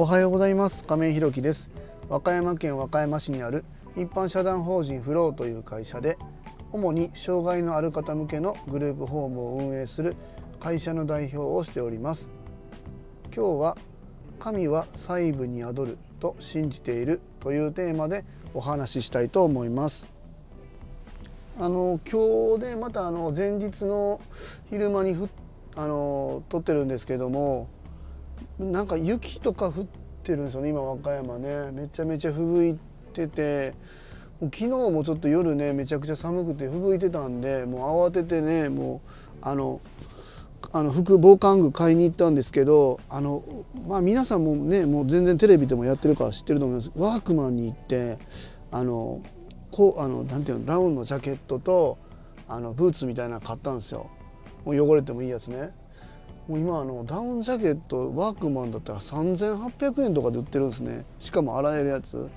おはようございます。亀井ひろきです。和歌山県和歌山市にある一般社団法人フローという会社で主に障害のある方向けのグループホームを運営する会社の代表をしております。今日は神は細部に宿ると信じているというテーマでお話ししたいと思います。あの今日でまたあの前日の昼間にふあの撮ってるんですけどもなんか雪とか降ってるんですよね今和歌山ね。めちゃめちゃ吹雪いてて。昨日もちょっと夜ねめちゃくちゃ寒くて吹雪いてたんでもう慌ててねもうあのあの服防寒具買いに行ったんですけどあの、まあ、皆さんもねもう全然テレビでもやってるから知ってると思います。ワークマンに行ってあのこうあのなんていうのダウンのジャケットとあのブーツみたいなの買ったんですよ。もう汚れてもいいやつね。もう今あのダウンジャケットワークマンだったら3800円とかで売ってるんですね。しかも洗えるやつ。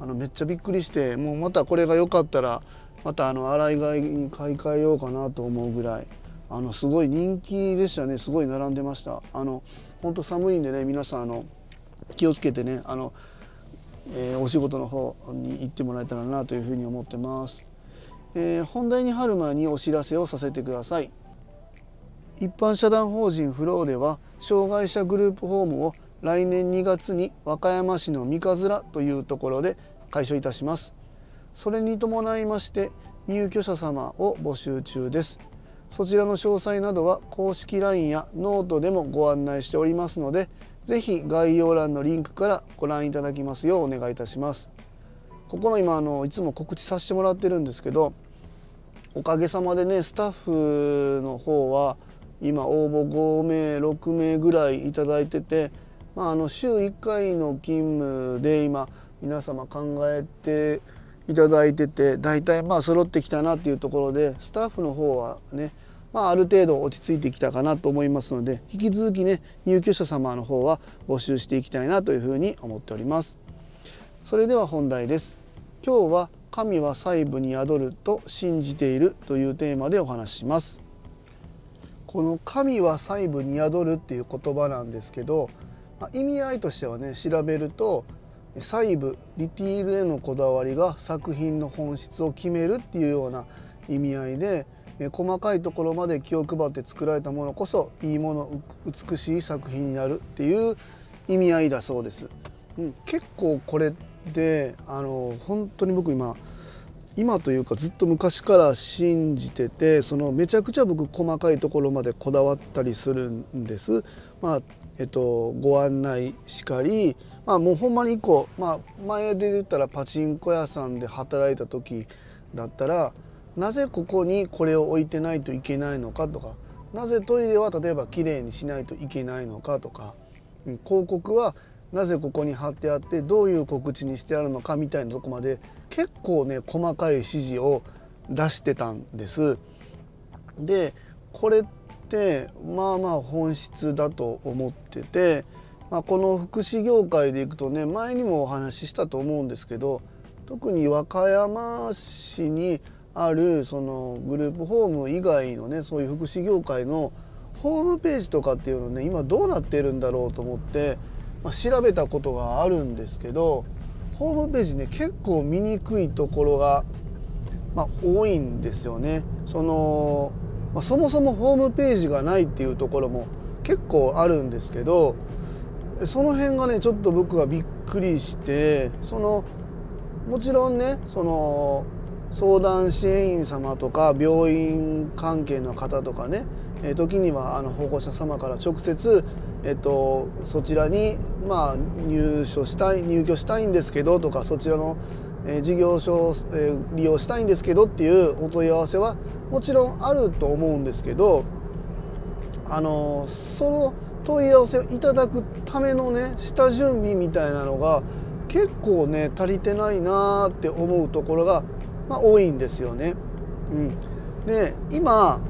あのめっちゃびっくりしてもうまたこれが良かったらまたあの洗い替えに買い替えようかなと思うぐらい。あのすごい人気でしたね。すごい並んでました。あの本当寒いんでね皆さんあの気をつけてねあの、えー、お仕事の方に行ってもらえたらなというふうに思ってます、えー、本題に入る前にお知らせをさせてください。一般社団法人フローでは障害者グループホームを来年2月に和歌山市の三日面というところで開所いたします。それに伴いまして入居者様を募集中です。そちらの詳細などは公式 LINE やノートでもご案内しておりますので是非概要欄のリンクからご覧いただきますようお願いいたします。ここの今あのいつも告知させてもらってるんですけどおかげさまでねスタッフの方は今応募5名6名ぐらいいいてて、まあ、あの週1回の勤務で今皆様考えていただいてて大体まあ揃ってきたなっていうところでスタッフの方はね、まあ、ある程度落ち着いてきたかなと思いますので引き続きね入居者様の方は募集していきたいなというふうに思っております。それでは本題です。今日は神は細部に宿ると信じているというテーマでお話しします。この「神は細部に宿る」っていう言葉なんですけど、ま、意味合いとしてはね調べると細部ディティールへのこだわりが作品の本質を決めるっていうような意味合いで細かいところまで気を配って作られたものこそいいもの美しい作品になるっていう意味合いだそうです。うん、結構これであの本当に僕今今というかずっと昔から信じててそのめちゃくちゃ僕細かいところまでこだわったりするんです。まあえっと、ご案内しかり、まあ、もうほんまに1個、まあ、前で言ったらパチンコ屋さんで働いた時だったらなぜここにこれを置いてないといけないのかとかなぜトイレは例えばきれいにしないといけないのかとか広告はなぜここに貼ってあってどういう告知にしてあるのかみたいなとこまで結構ね細かい指示を出してたんです。でこれってまあまあ本質だと思ってて、まあ、この福祉業界でいくとね前にもお話ししたと思うんですけど特に和歌山市にあるそのグループホーム以外のねそういう福祉業界のホームページとかっていうのね今どうなってるんだろうと思ってまあ、調べたことがあるんですけどホームページね結構見にくいところが、まあ、多いんですよね。そのまあ、そもそもホームページがないっていうところも結構あるんですけどその辺がねちょっと僕はびっくりしてそのもちろんねその相談支援員様とか病院関係の方とかね時にはあの保護者様から直接えっと、そちらに、まあ、入所したい入居したいんですけどとかそちらの、え、事業所を、え、利用したいんですけどっていうお問い合わせはもちろんあると思うんですけどあのその問い合わせをいただくためのね下準備みたいなのが結構ね足りてないなーって思うところが、まあ、多いんですよね。うん、で今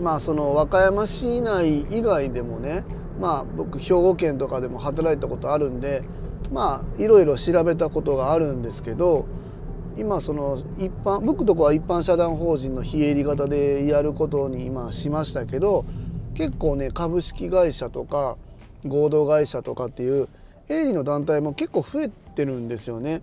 まあその和歌山市内以外でもねまあ僕兵庫県とかでも働いたことあるんでまあいろいろ調べたことがあるんですけど今その一般僕とこは一般社団法人の非営利型でやることに今しましたけど結構ね株式会社とか合同会社とかっていう営利の団体も結構増えてるんですよね。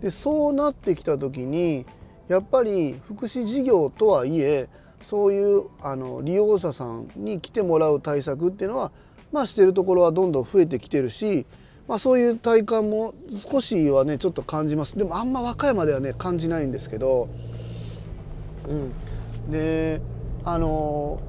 でそうなってきた時にやっぱり福祉事業とはいえそういうあの利用者さんに来てもらう対策っていうのは、まあ、してるところはどんどん増えてきてるし、まあ、そういう体感も少しはねちょっと感じます。でもあんま和歌山ではね感じないんですけど、うん、であの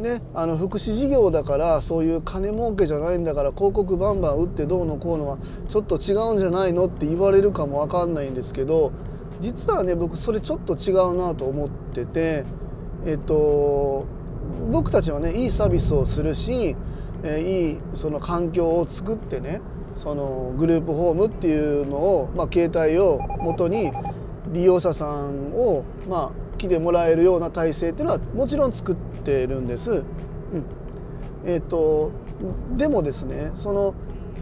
ね、あの福祉事業だからそういう金儲けじゃないんだから広告バンバン打ってどうのこうのはちょっと違うんじゃないのって言われるかも分かんないんですけど実はね僕それちょっと違うなと思っててえっと僕たちはねいいサービスをするし、えー、いいその環境を作ってねそのグループホームっていうのを、まあ、携帯を元に利用者さんを、まあ、来てもらえるような体制っていうのはもちろん作ってるんです。うんえーと、でもですねその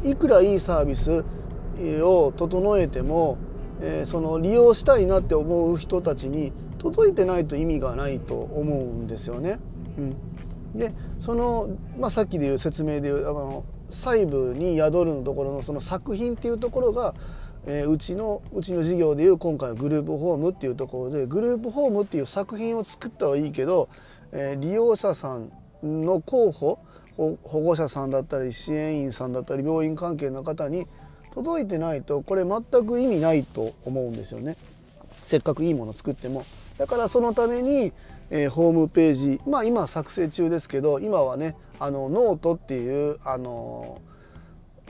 いくらいいサービスを整えても、えー、その利用したいなって思う人たちに届いてないと意味がないと思うんですよね。うん、でその、まあ、さっきでいう説明でいうあの細部に宿るのところのその作品っていうところがえー、うちのうちの事業でいう今回のグループホームっていうところでグループホームっていう作品を作ったはいいけど、えー、利用者さんの候補保護者さんだったり支援員さんだったり病院関係の方に届いてないとこれ全く意味ないと思うんですよね。せっかくいいもの作っても。だからそのために、えー、ホームページまあ今作成中ですけど今はねあのノートっていうあの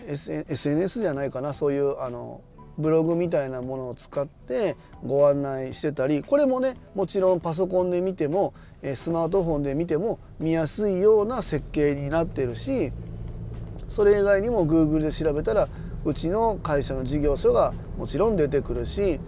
SNS じゃないかな。そういうあのブログみたいなものを使ってご案内してたりこれもねもちろんパソコンで見てもスマートフォンで見ても見やすいような設計になってるしそれ以外にも Google で調べたらうちの会社の事業所がもちろん出てくるし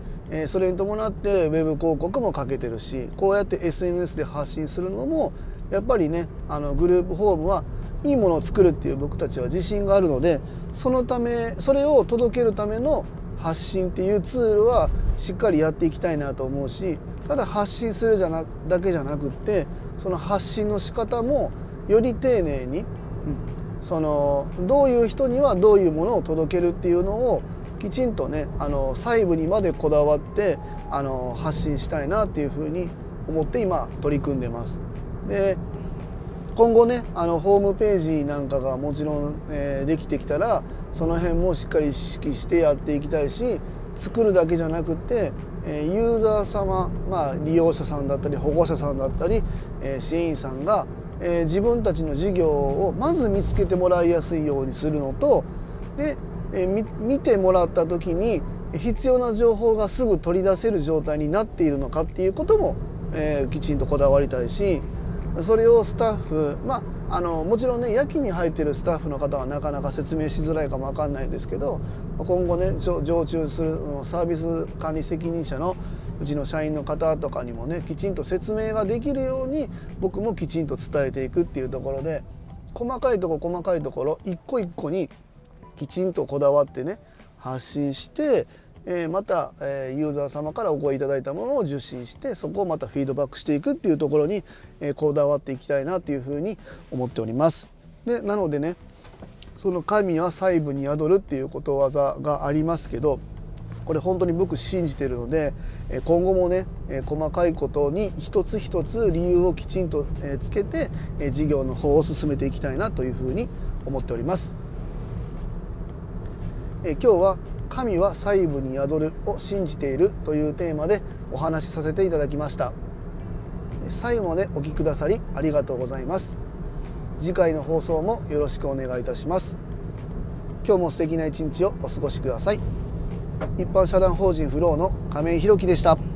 それに伴ってウェブ広告もかけてるしこうやって SNS で発信するのもやっぱりねあのグループホームはいいものを作るっていう僕たちは自信があるのでそのためそれを届けるための発信っていうツールはしっかりやっていきたいなと思うしただ発信するじゃなだけじゃなくってその発信の仕方もより丁寧に、うん、そのどういう人にはどういうものを届けるっていうのをきちんとねあの細部にまでこだわってあの発信したいなっていうふうに思って今取り組んでます。で今後ねあのホームページなんかがもちろん、えー、できてきたらその辺もしっかり意識してやっていきたいし作るだけじゃなくて、えー、ユーザー様、まあ、利用者さんだったり保護者さんだったり、えー、支援員さんが、え、自分たちの事業をまず見つけてもらいやすいようにするのとで、え、見てもらった時に必要な情報がすぐ取り出せる状態になっているのかっていうことも、え、きちんとこだわりたいしそれをスタッフまああのもちろんね夜勤に入ってるスタッフの方はなかなか説明しづらいかもわかんないですけど今後ね常駐するサービス管理責任者のうちの社員の方とかにもねきちんと説明ができるように僕もきちんと伝えていくっていうところで細かいとこ細かいところ一個一個にきちんとこだわってね発信してえまた、えユーザー様からお声いただいたものを受信してそこをまたフィードバックしていくっていうところに、えこだわっていきたいなというふうに思っております。でなのでねその神は細部に宿るっていうことわざがありますけどこれ本当に僕信じてるので今後もね細かいことに一つ一つ理由をきちんとつけて事業の方を進めていきたいなというふうに思っております。今日は神は細部に宿るを信じているというテーマでお話しさせていただきました。最後までお聴きくださりありがとうございます。次回の放送もよろしくお願いいたします。今日も素敵な一日をお過ごしください。一般社団法人フローの亀井弘樹でした。